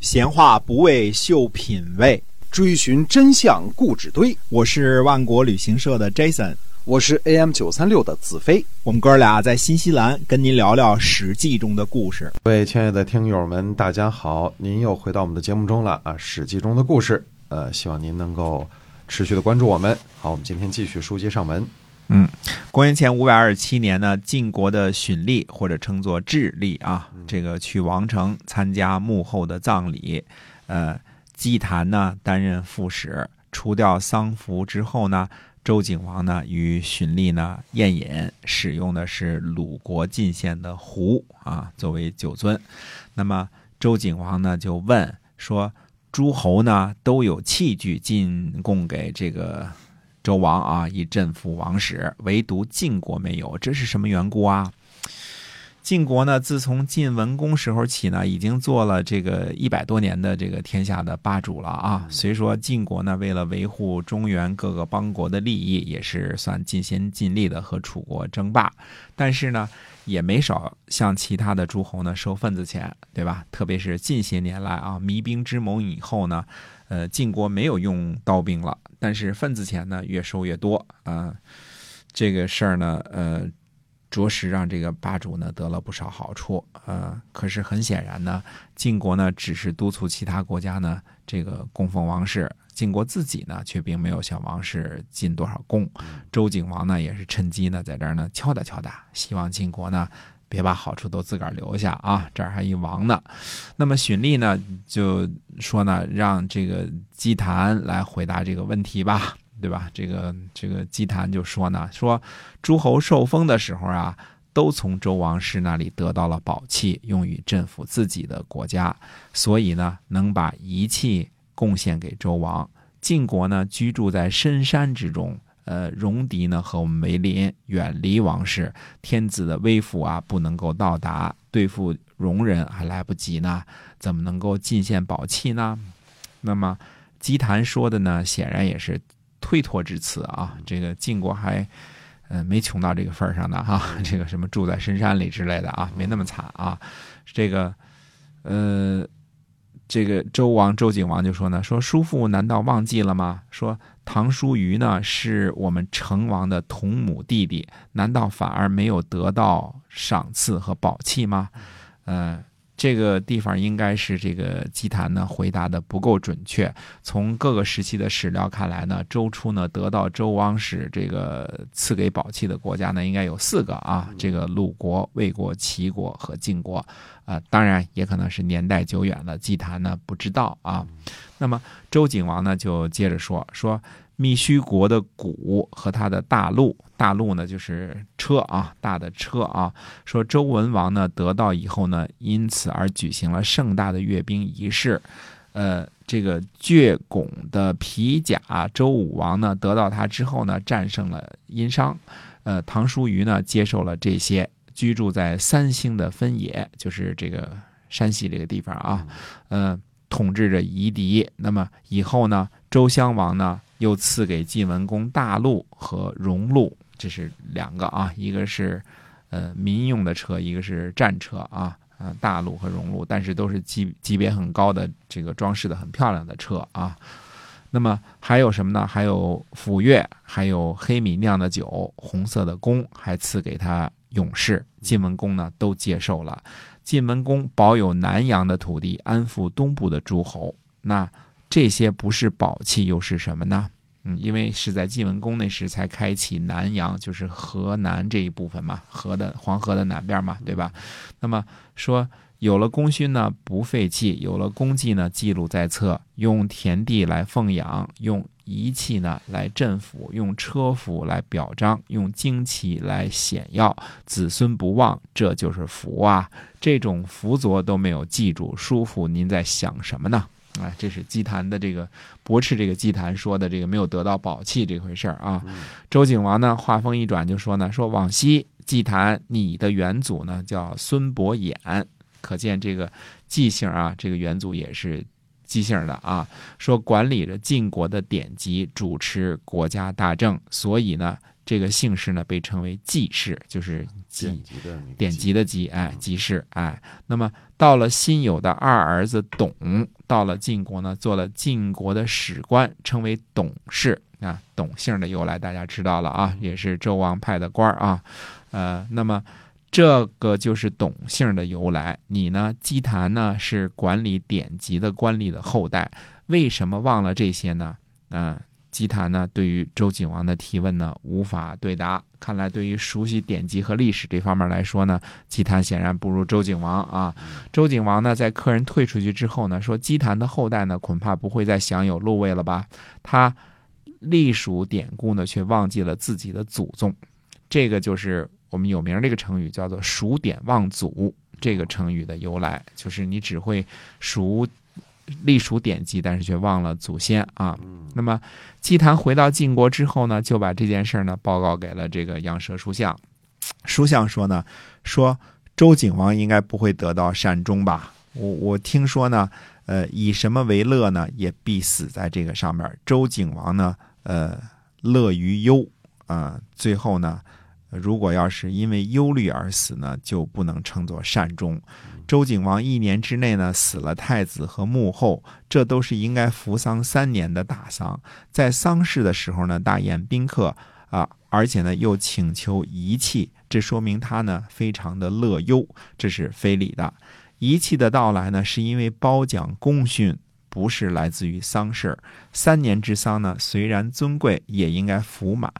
闲话不为秀品味，追寻真相故纸堆。我是万国旅行社的 Jason，我是 AM 九三六的子飞。我们哥俩在新西兰跟您聊聊《史记》中的故事。各位亲爱的听友们，大家好，您又回到我们的节目中了啊，《史记》中的故事。呃，希望您能够持续的关注我们。好，我们今天继续书接上文。嗯，公元前五百二十七年呢，晋国的荀立或者称作智吏啊，这个去王城参加幕后的葬礼。呃，祭坛呢担任副使，除掉丧服之后呢，周景王呢与荀立呢宴饮，使用的是鲁国进献的壶啊作为酒樽。那么周景王呢就问说：诸侯呢都有器具进贡给这个。周王啊，以镇抚王室，唯独晋国没有，这是什么缘故啊？晋国呢，自从晋文公时候起呢，已经做了这个一百多年的这个天下的霸主了啊。虽说晋国呢，为了维护中原各个邦国的利益，也是算尽心尽力的和楚国争霸，但是呢，也没少向其他的诸侯呢收份子钱，对吧？特别是近些年来啊，弭兵之谋以后呢。呃，晋国没有用刀兵了，但是份子钱呢越收越多啊。这个事儿呢，呃，着实让这个霸主呢得了不少好处啊。可是很显然呢，晋国呢只是督促其他国家呢这个供奉王室，晋国自己呢却并没有向王室进多少贡。周景王呢也是趁机呢在这儿呢敲打敲打，希望晋国呢。别把好处都自个儿留下啊！这儿还一王呢。那么荀立呢就说呢，让这个姬谭来回答这个问题吧，对吧？这个这个姬谭就说呢，说诸侯受封的时候啊，都从周王室那里得到了宝器，用于镇抚自己的国家，所以呢，能把仪器贡献给周王。晋国呢，居住在深山之中。呃，戎狄呢和我们为邻，远离王室，天子的威服啊不能够到达，对付戎人还来不及呢，怎么能够进献宝器呢？那么姬谭说的呢，显然也是推脱之词啊。这个晋国还呃没穷到这个份儿上的哈，这个什么住在深山里之类的啊，没那么惨啊。这个呃。这个周王周景王就说呢，说叔父难道忘记了吗？说唐叔虞呢是我们成王的同母弟弟，难道反而没有得到赏赐和宝器吗？嗯。这个地方应该是这个祭坛呢回答的不够准确。从各个时期的史料看来呢，周初呢得到周王室这个赐给宝器的国家呢应该有四个啊，这个鲁国、魏国、齐国和晋国，啊，当然也可能是年代久远了，祭坛呢不知道啊。那么周景王呢就接着说说。密须国的鼓和他的大鹿，大鹿呢就是车啊，大的车啊。说周文王呢得到以后呢，因此而举行了盛大的阅兵仪式。呃，这个倔拱的皮甲，周武王呢得到它之后呢，战胜了殷商。呃，唐叔虞呢接受了这些，居住在三星的分野，就是这个山西这个地方啊。呃，统治着夷狄。那么以后呢，周襄王呢？又赐给晋文公大鹿和戎鹿，这是两个啊，一个是呃民用的车，一个是战车啊，啊大鹿和戎鹿，但是都是级级别很高的，这个装饰的很漂亮的车啊。那么还有什么呢？还有斧钺，还有黑米酿的酒，红色的弓，还赐给他勇士。晋文公呢都接受了。晋文公保有南阳的土地，安抚东部的诸侯。那。这些不是宝器又是什么呢？嗯，因为是在晋文公那时才开启南阳，就是河南这一部分嘛，河的黄河的南边嘛，对吧？那么说有了功勋呢，不废弃；有了功绩呢，记录在册。用田地来奉养，用仪器呢来镇抚，用车服来表彰，用旌旗来显耀，子孙不忘，这就是福啊！这种福泽都没有记住，叔父您在想什么呢？哎，这是祭坛的这个驳斥，这个祭坛说的这个没有得到宝器这回事儿啊。周景王呢话锋一转就说呢，说往昔祭坛你的元祖呢叫孙伯衍，可见这个季姓啊，这个元祖也是姬姓的啊。说管理着晋国的典籍，主持国家大政，所以呢这个姓氏呢被称为季氏，就是季典籍的籍哎，季氏，哎。那么到了辛酉的二儿子董，到了晋国呢，做了晋国的史官，称为董氏啊。董姓的由来大家知道了啊，也是周王派的官儿啊。呃，那么这个就是董姓的由来。你呢，姬坛呢是管理典籍的官吏的后代，为什么忘了这些呢？嗯、姬谭呢，对于周景王的提问呢，无法对答。看来，对于熟悉典籍和历史这方面来说呢，姬谭显然不如周景王啊。周景王呢，在客人退出去之后呢，说姬谭的后代呢，恐怕不会再享有禄位了吧？他隶属典故呢，却忘记了自己的祖宗。这个就是我们有名儿这个成语，叫做“数典忘祖”。这个成语的由来，就是你只会数隶属典籍，但是却忘了祖先啊。那么祭坛回到晋国之后呢，就把这件事儿呢报告给了这个杨蛇书相。书相说呢，说周景王应该不会得到善终吧？我我听说呢，呃，以什么为乐呢？也必死在这个上面。周景王呢，呃，乐于忧啊、最后呢，如果要是因为忧虑而死呢，就不能称作善终。周景王一年之内呢，死了太子和穆后，这都是应该服丧三年的大丧。在丧事的时候呢，大宴宾客啊，而且呢又请求遗弃，这说明他呢非常的乐忧，这是非礼的。遗弃的到来呢，是因为褒奖功勋，不是来自于丧事。三年之丧呢，虽然尊贵，也应该服满。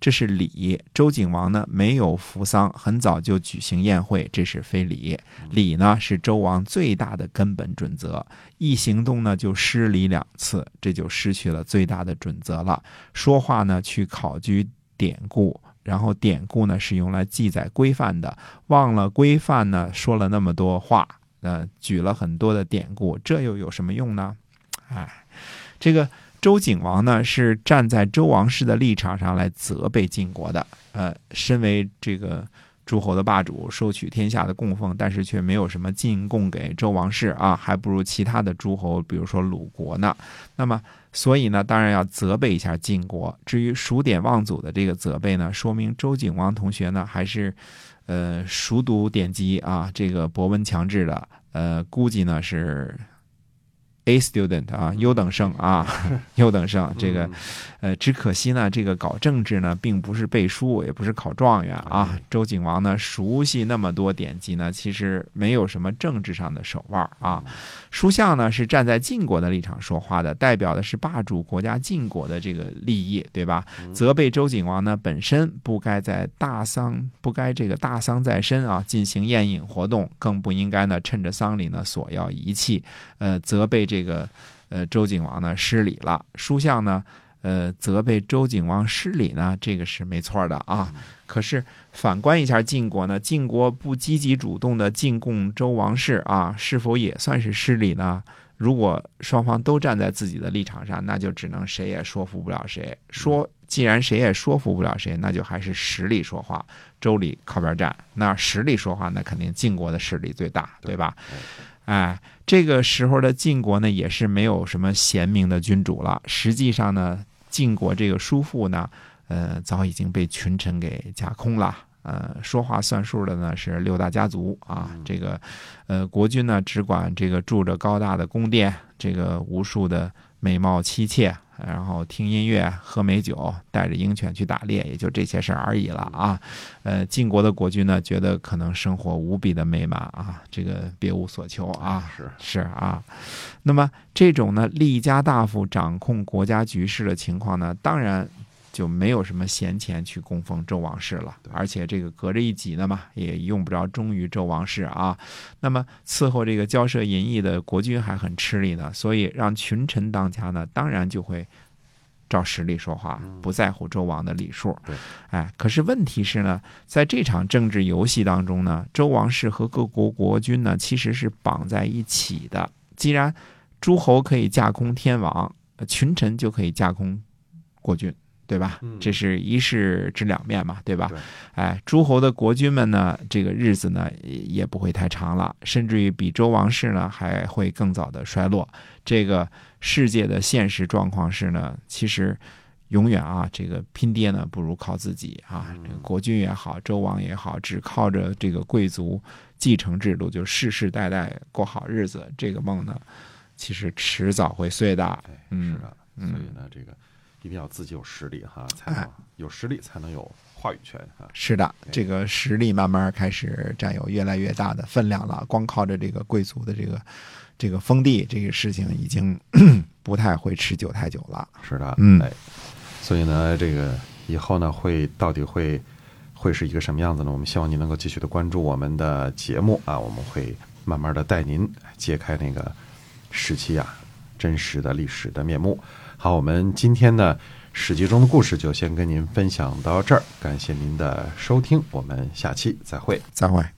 这是礼。周景王呢没有扶丧，很早就举行宴会，这是非礼。礼呢是周王最大的根本准则，一行动呢就失礼两次，这就失去了最大的准则了。说话呢去考据典故，然后典故呢是用来记载规范的，忘了规范呢说了那么多话，呃，举了很多的典故，这又有什么用呢？哎，这个。周景王呢是站在周王室的立场上来责备晋国的，呃，身为这个诸侯的霸主，收取天下的供奉，但是却没有什么进贡给周王室啊，还不如其他的诸侯，比如说鲁国呢。那么，所以呢，当然要责备一下晋国。至于数典忘祖的这个责备呢，说明周景王同学呢还是呃熟读典籍啊，这个博闻强志的，呃，估计呢是。A student 啊，优等生啊，优等生。这个，呃，只可惜呢，这个搞政治呢，并不是背书，也不是考状元啊。周景王呢，熟悉那么多典籍呢，其实没有什么政治上的手腕啊。书相呢，是站在晋国的立场说话的，代表的是霸主国家晋国的这个利益，对吧？责备周景王呢，本身不该在大丧，不该这个大丧在身啊，进行宴饮活动，更不应该呢，趁着丧礼呢，索要遗器。呃，责备这个呃周景王呢失礼了，书相呢呃责备周景王失礼呢，这个是没错的啊。可是反观一下晋国呢，晋国不积极主动的进贡周王室啊，是否也算是失礼呢？如果双方都站在自己的立场上，那就只能谁也说服不了谁。说既然谁也说服不了谁，那就还是实力说话，周礼靠边站。那实力说话，那肯定晋国的势力最大，对吧？哎，这个时候的晋国呢，也是没有什么贤明的君主了。实际上呢，晋国这个叔父呢，呃，早已经被群臣给架空了。呃，说话算数的呢是六大家族啊。这个，呃，国君呢只管这个住着高大的宫殿，这个无数的美貌妻妾，然后听音乐、喝美酒，带着鹰犬去打猎，也就这些事儿而已了啊。呃，晋国的国君呢，觉得可能生活无比的美满啊，这个别无所求啊。是是啊，那么这种呢，利家大夫掌控国家局势的情况呢，当然就没有什么闲钱去供奉周王室了，而且这个隔着一挤的嘛，也用不着忠于周王室啊。那么伺候这个交涉淫逸的国君还很吃力呢，所以让群臣当家呢，当然就会。照实力说话，不在乎周王的礼数。对，哎，可是问题是呢，在这场政治游戏当中呢，周王室和各国国君呢，其实是绑在一起的。既然诸侯可以架空天王，呃群臣就可以架空国君，对吧？嗯这是一事之两面嘛，对吧？对哎，诸侯的国君们呢，这个日子呢也也不会太长了，甚至于比周王室呢还会更早的衰落。这个世界的现实状况是呢，其实永远啊，这个拼爹呢不如靠自己啊。这个国君也好，周王也好，只靠着这个贵族继承制度，就世世代代过好日子，这个梦呢，其实迟早会碎的。嗯，是嗯的，所以呢，这个一定要自己有实力哈，才能哎有实力才能有话语权哈。是的，这个实力慢慢开始占有越来越大的分量了。光靠着这个贵族的这个这个封地，这个事情已经 不太会持久太久了。是的，嗯哎，所以呢，这个以后呢，会到底会会是一个什么样子呢？我们希望您能够继续的关注我们的节目啊，我们会慢慢的带您揭开那个时期啊真实的历史的面目。好，我们今天呢《史记》中的故事就先跟您分享到这儿，感谢您的收听，我们下期再会。再会。